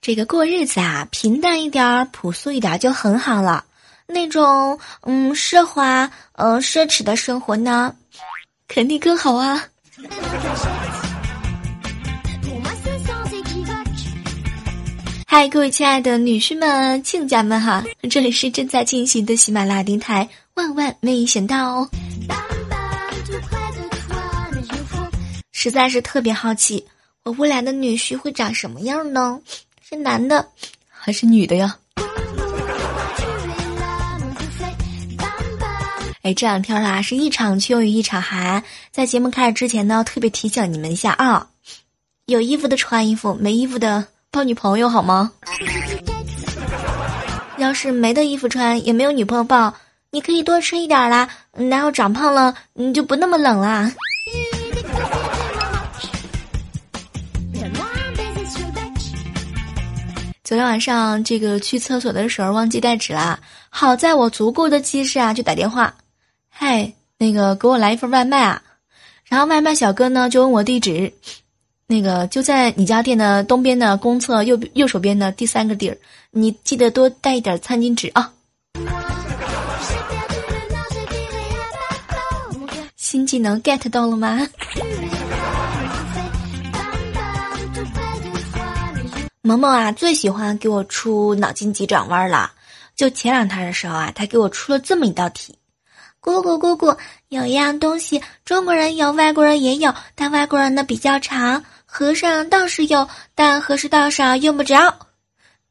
这个过日子啊，平淡一点儿，朴素一点儿就很好了。那种嗯奢华、呃奢侈的生活呢，肯定更好啊。嗨，各位亲爱的女婿们、亲家们哈，这里是正在进行的喜马拉雅电台，万万没想到，实在是特别好奇，我未来的女婿会长什么样呢？是男的还是女的呀？哎，这两天啊是一场秋雨一场寒，在节目开始之前呢，特别提醒你们一下啊，有衣服的穿衣服，没衣服的抱女朋友好吗？要是没的衣服穿，也没有女朋友抱，你可以多吃一点啦，然后长胖了，你就不那么冷啦。昨天晚上这个去厕所的时候忘记带纸了，好在我足够的机智啊，就打电话，嗨，那个给我来一份外卖啊，然后外卖小哥呢就问我地址，那个就在你家店的东边的公厕右右手边的第三个地儿，你记得多带一点餐巾纸啊。新技能 get 到了吗？萌萌啊，最喜欢给我出脑筋急转弯了。就前两天的时候啊，他给我出了这么一道题：姑姑姑姑，有一样东西，中国人有，外国人也有，但外国人的比较长。和尚倒是有，但和氏道上用不着。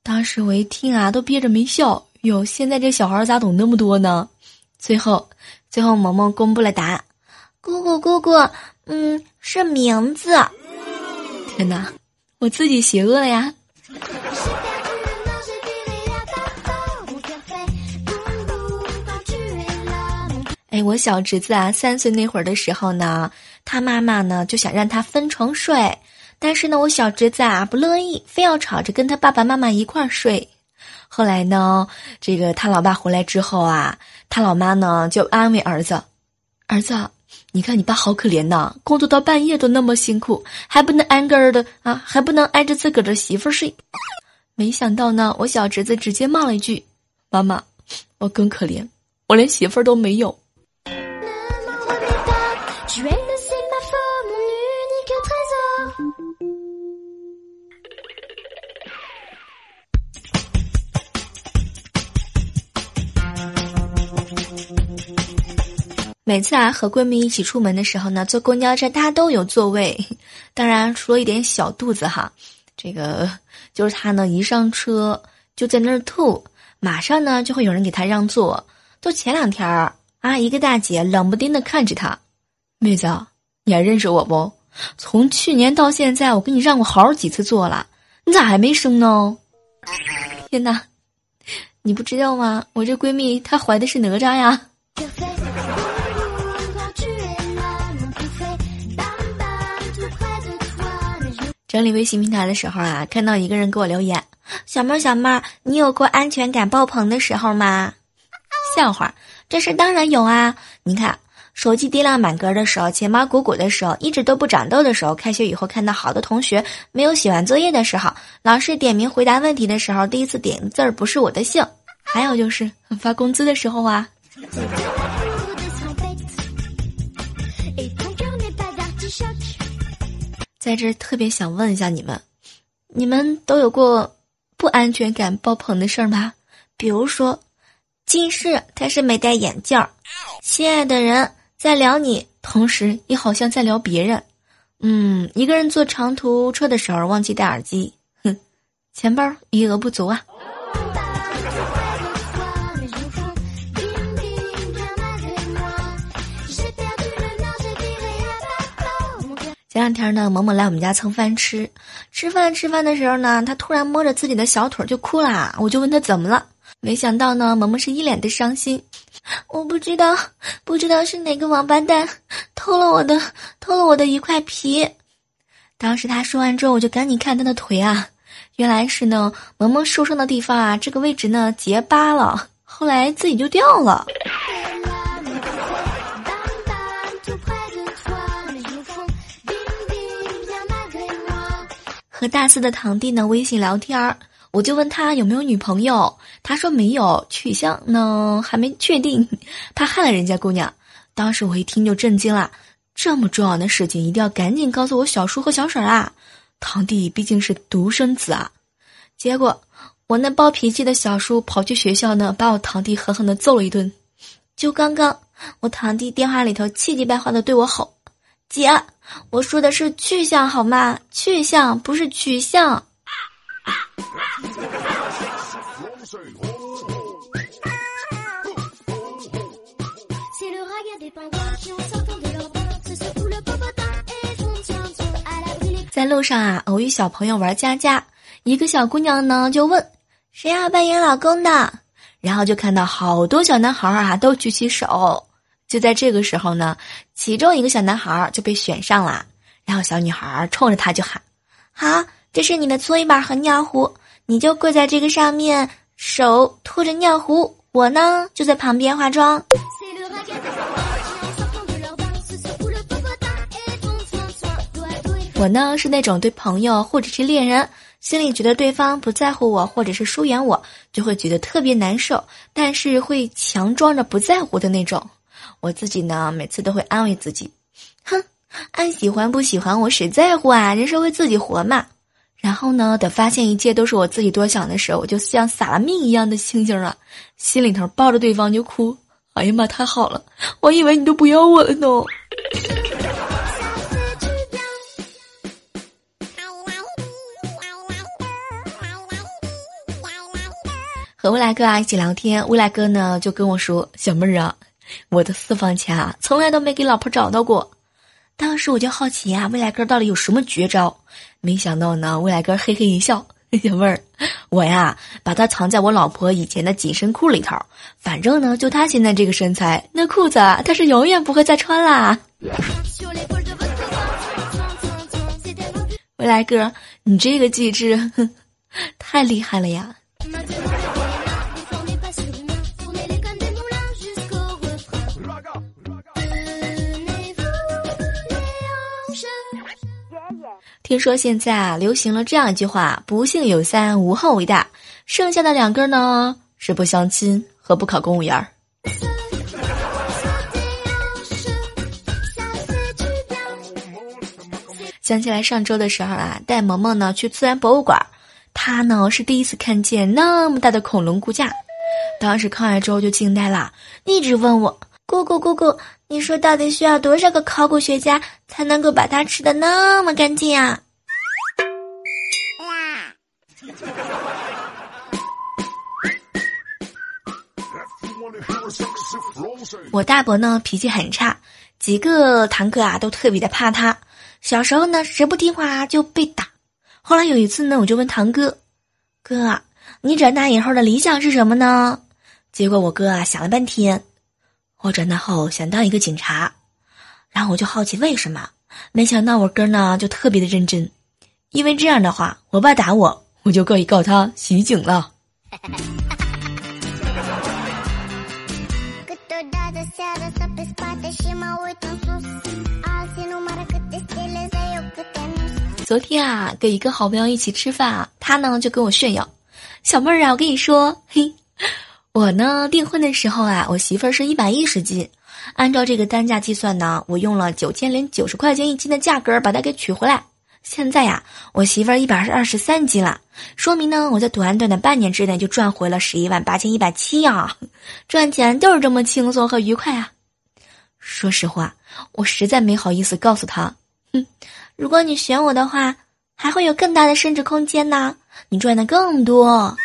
当时我一听啊，都憋着没笑。哟，现在这小孩咋懂那么多呢？最后，最后萌萌公布了答案：姑姑姑姑，嗯，是名字。天哪，我自己邪恶了呀！哎，我小侄子啊，三岁那会儿的时候呢，他妈妈呢就想让他分床睡，但是呢，我小侄子啊不乐意，非要吵着跟他爸爸妈妈一块儿睡。后来呢，这个他老爸回来之后啊，他老妈呢就安慰儿子：“儿子，你看你爸好可怜呐，工作到半夜都那么辛苦，还不能安根的啊，还不能挨着自个儿的媳妇睡。”没想到呢，我小侄子直接骂了一句：“妈妈，我更可怜，我连媳妇儿都没有。”每次啊和闺蜜一起出门的时候呢，坐公交车大家都有座位，当然除了一点小肚子哈，这个就是她呢一上车就在那儿吐，马上呢就会有人给她让座。就前两天儿啊，一个大姐冷不丁的看着她，妹子，你还认识我不？从去年到现在，我给你让过好几次座了，你咋还没生呢？天哪，你不知道吗？我这闺蜜她怀的是哪吒呀！整理微信平台的时候啊，看到一个人给我留言：“小妹儿，小妹儿，你有过安全感爆棚的时候吗？”笑话，这事当然有啊！你看，手机滴量满格的时候，钱包鼓鼓的时候，一直都不长痘的时候，开学以后看到好多同学没有写完作业的时候，老师点名回答问题的时候，第一次点字儿不是我的姓，还有就是发工资的时候啊。在这特别想问一下你们，你们都有过不安全感爆棚的事儿吗？比如说，近视，他是没戴眼镜儿，心爱的人在聊你，同时你好像在聊别人。嗯，一个人坐长途车的时候忘记戴耳机，哼，钱包余额不足啊。两天呢，萌萌来我们家蹭饭吃，吃饭吃饭的时候呢，他突然摸着自己的小腿就哭啦，我就问他怎么了，没想到呢，萌萌是一脸的伤心，我不知道，不知道是哪个王八蛋偷了我的，偷了我的一块皮。当时他说完之后，我就赶紧看他的腿啊，原来是呢，萌萌受伤的地方啊，这个位置呢结疤了，后来自己就掉了。和大四的堂弟呢微信聊天儿，我就问他有没有女朋友，他说没有，取向呢还没确定，怕害了人家姑娘。当时我一听就震惊了，这么重要的事情一定要赶紧告诉我小叔和小婶啊！堂弟毕竟是独生子啊。结果我那暴脾气的小叔跑去学校呢，把我堂弟狠狠的揍了一顿。就刚刚，我堂弟电话里头气急败坏的对我吼：“姐。”我说的是去向好吗？去向不是取向。在路上啊，偶遇小朋友玩家家，一个小姑娘呢就问：“谁要扮演老公的？”然后就看到好多小男孩啊都举起手。就在这个时候呢，其中一个小男孩就被选上了，然后小女孩冲着他就喊：“好，这是你的搓衣板和尿壶，你就跪在这个上面，手托着尿壶，我呢就在旁边化妆。”我呢是那种对朋友或者是恋人，心里觉得对方不在乎我或者是疏远我，就会觉得特别难受，但是会强装着不在乎的那种。我自己呢，每次都会安慰自己，哼，爱喜欢不喜欢我谁在乎啊？人生为自己活嘛。然后呢，等发现一切都是我自己多想的时候，我就像撒了命一样的星星啊，心里头抱着对方就哭。哎呀妈，太好了，我以为你都不要我了呢。和未来哥啊一起聊天，未来哥呢就跟我说：“小妹儿啊。”我的私房钱啊，从来都没给老婆找到过。当时我就好奇呀，未来哥到底有什么绝招？没想到呢，未来哥嘿嘿一笑，小妹儿，我呀把它藏在我老婆以前的紧身裤里头。反正呢，就她现在这个身材，那裤子啊她是永远不会再穿啦。未来哥，你这个机智，太厉害了呀！听说现在啊，流行了这样一句话：“不幸有三，无后为大。”剩下的两根呢，是不相亲和不考公务员儿。想起来上周的时候啊，带萌萌呢去自然博物馆，他呢是第一次看见那么大的恐龙骨架，当时看完之后就惊呆了，一直问我：“姑姑姑姑，你说到底需要多少个考古学家才能够把它吃的那么干净啊？”我大伯呢脾气很差，几个堂哥啊都特别的怕他。小时候呢谁不听话就被打。后来有一次呢我就问堂哥：“哥，你长大以后的理想是什么呢？”结果我哥啊想了半天，我长大后想当一个警察。然后我就好奇为什么，没想到我哥呢就特别的认真，因为这样的话我爸打我，我就可以告他袭警了。昨天啊，跟一个好朋友一起吃饭啊，他呢就跟我炫耀：“小妹儿啊，我跟你说，嘿，我呢订婚的时候啊，我媳妇儿是一百一十斤，按照这个单价计算呢，我用了九千零九十块钱一斤的价格把她给娶回来。现在呀，我媳妇儿一百二十三斤了，说明呢，我在短短的半年之内就赚回了十一万八千一百七呀！赚钱就是这么轻松和愉快啊！说实话，我实在没好意思告诉他，哼。”如果你选我的话，还会有更大的升值空间呢，你赚的更多。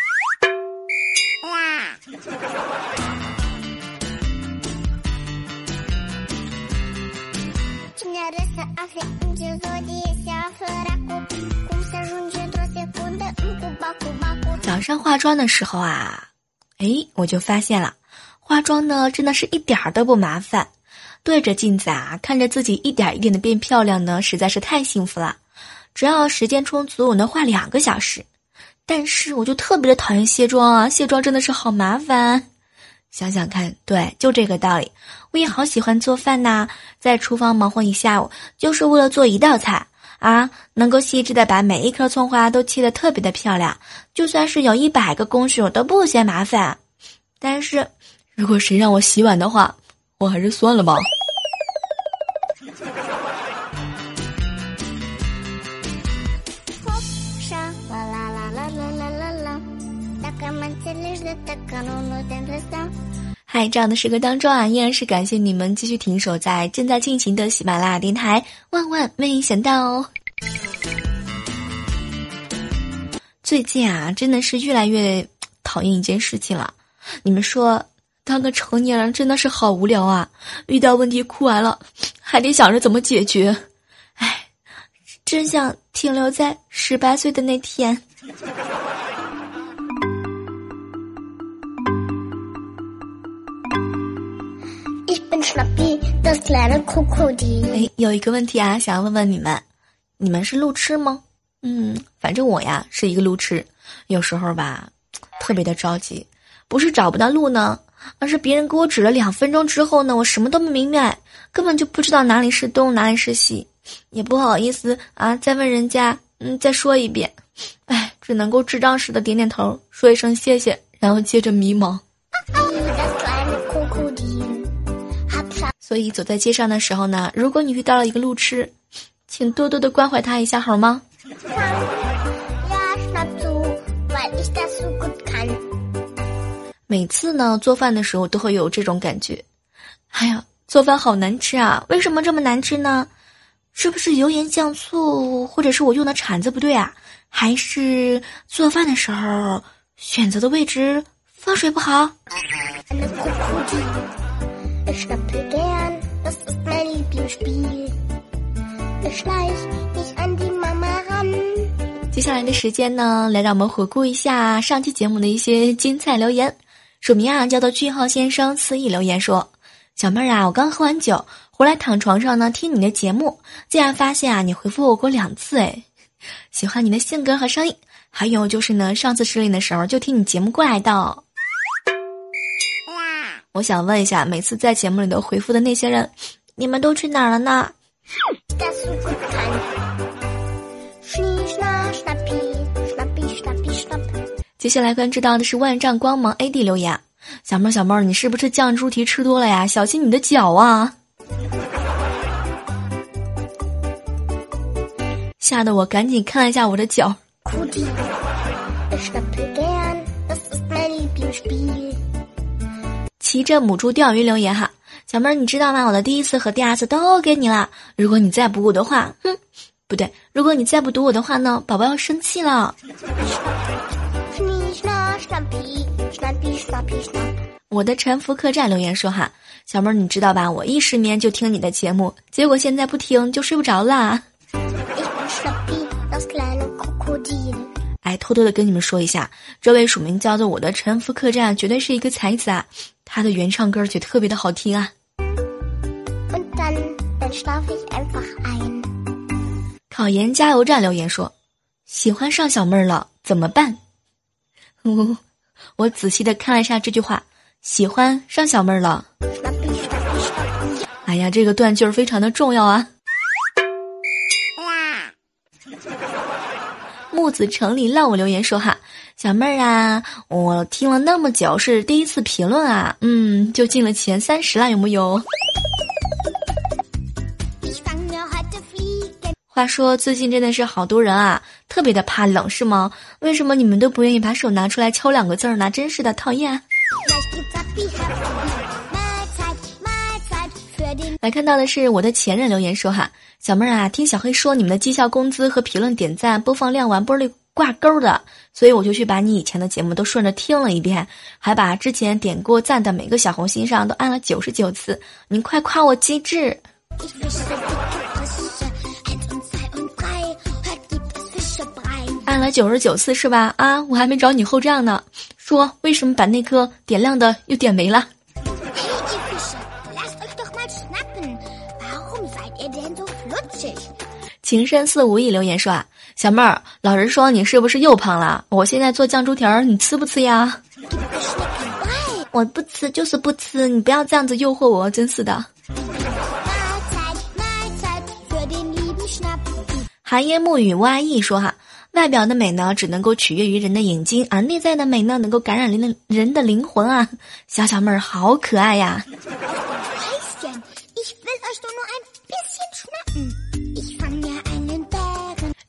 早上化妆的时候啊，哎，我就发现了，化妆呢真的是一点儿都不麻烦。对着镜子啊，看着自己一点一点的变漂亮呢，实在是太幸福了。只要时间充足，我能化两个小时。但是我就特别的讨厌卸妆啊，卸妆真的是好麻烦。想想看，对，就这个道理。我也好喜欢做饭呐，在厨房忙活一下午，就是为了做一道菜啊，能够细致的把每一颗葱花都切得特别的漂亮。就算是有一百个工序，我都不嫌麻烦。但是，如果谁让我洗碗的话，我还是算了吧。嗨，这样的时刻当中啊，依然是感谢你们继续停守在正在进行的喜马拉雅电台。万万没想到哦！最近啊，真的是越来越讨厌一件事情了。你们说，当个成年人真的是好无聊啊！遇到问题哭完了，还得想着怎么解决。唉，真想停留在十八岁的那天。哎，有一个问题啊，想要问问你们，你们是路痴吗？嗯，反正我呀是一个路痴，有时候吧，特别的着急，不是找不到路呢，而是别人给我指了两分钟之后呢，我什么都没明白，根本就不知道哪里是东，哪里是西，也不好意思啊，再问人家，嗯，再说一遍，哎，只能够智障似的点点头，说一声谢谢，然后接着迷茫。所以走在街上的时候呢，如果你遇到了一个路痴，请多多的关怀他一下好吗？每次呢做饭的时候都会有这种感觉，哎呀，做饭好难吃啊！为什么这么难吃呢？是不是油盐酱醋，或者是我用的铲子不对啊？还是做饭的时候选择的位置放水不好？接下来的时间呢，来让我们回顾一下上期节目的一些精彩留言。署名啊叫做句号先生肆意留言说：“小妹儿啊，我刚喝完酒回来躺床上呢，听你的节目，竟然发现啊你回复我过两次哎，喜欢你的性格和声音，还有就是呢上次失恋的时候就听你节目过来的。”我想问一下，每次在节目里头回复的那些人，你们都去哪儿了呢？接下来关注到的是万丈光芒 AD 留言，小妹儿小妹儿，你是不是酱猪蹄吃多了呀？小心你的脚啊！吓得我赶紧看了一下我的脚。骑着母猪钓鱼留言哈，小妹儿你知道吗？我的第一次和第二次都给你了。如果你再不我的话，哼，不对，如果你再不读我的话呢，宝宝要生气了。我的沉浮客栈留言说哈，小妹儿你知道吧？我一失眠就听你的节目，结果现在不听就睡不着啦。哎，偷偷的跟你们说一下，这位署名叫做我的沉浮客栈绝对是一个才子啊。他的原唱歌曲特别的好听啊！考研加油站留言说：“喜欢上小妹儿了，怎么办？” 我仔细的看了一下这句话：“喜欢上小妹儿了。”哎呀，这个断句儿非常的重要啊！木子城里让我留言说哈。小妹儿啊，我听了那么久，是第一次评论啊，嗯，就进了前三十了，有木有？话说最近真的是好多人啊，特别的怕冷，是吗？为什么你们都不愿意把手拿出来敲两个字儿呢？真是的，讨厌。来看到的是我的前任留言说哈小妹儿啊听小黑说你们的绩效工资和评论点赞播放量完玻璃挂钩的所以我就去把你以前的节目都顺着听了一遍还把之前点过赞的每个小红心上都按了九十九次你快夸我机智。按了九十九次是吧？啊我还没找你后账呢。说为什么把那颗点亮的又点没了？情深似无意留言说啊，小妹儿，老实说你是不是又胖了？我现在做酱猪蹄儿，你吃不吃呀？我不吃就是不吃，你不要这样子诱惑我，真是的。寒烟暮雨阿意说哈，外表的美呢，只能够取悦于人的眼睛，而内在的美呢，能够感染人的人的灵魂啊。小小妹儿好可爱呀。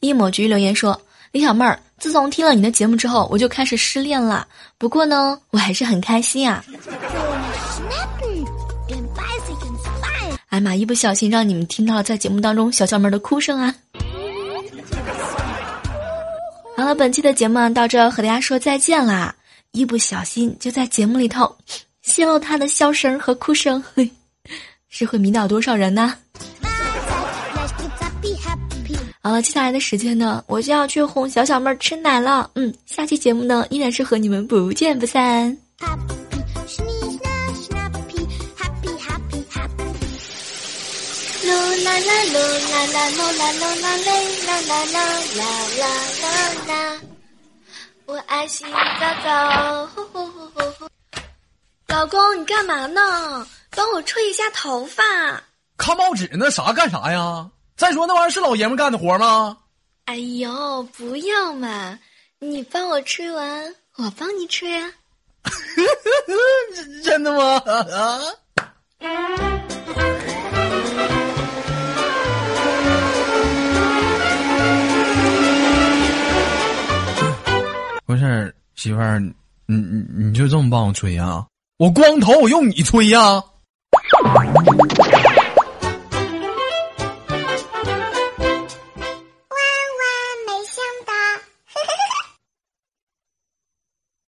一抹菊留言说：“李小妹儿，自从听了你的节目之后，我就开始失恋了。不过呢，我还是很开心啊。”哎妈！一不小心让你们听到了在节目当中小小妹儿的哭声啊！好了，本期的节目到这和大家说再见啦！一不小心就在节目里头 泄露她的笑声和哭声，是会迷倒多少人呢？好了，接下来的时间呢，我就要去哄小小妹儿吃奶了。嗯，下期节目呢，依然是和你们不见不散。噜啦啦噜啦啦噜啦啦啦啦啦啦啦啦啦，我爱洗澡澡，呼呼呼呼呼。老公，你干嘛呢？帮我吹一下头发。看报纸那，啥干啥呀？再说那玩意儿是老爷们干的活吗？哎呦，不要嘛！你帮我吹完，我帮你吹啊。真的吗？啊？不是媳妇儿，你你你就这么帮我吹呀？我光头，我用你吹呀？Bye.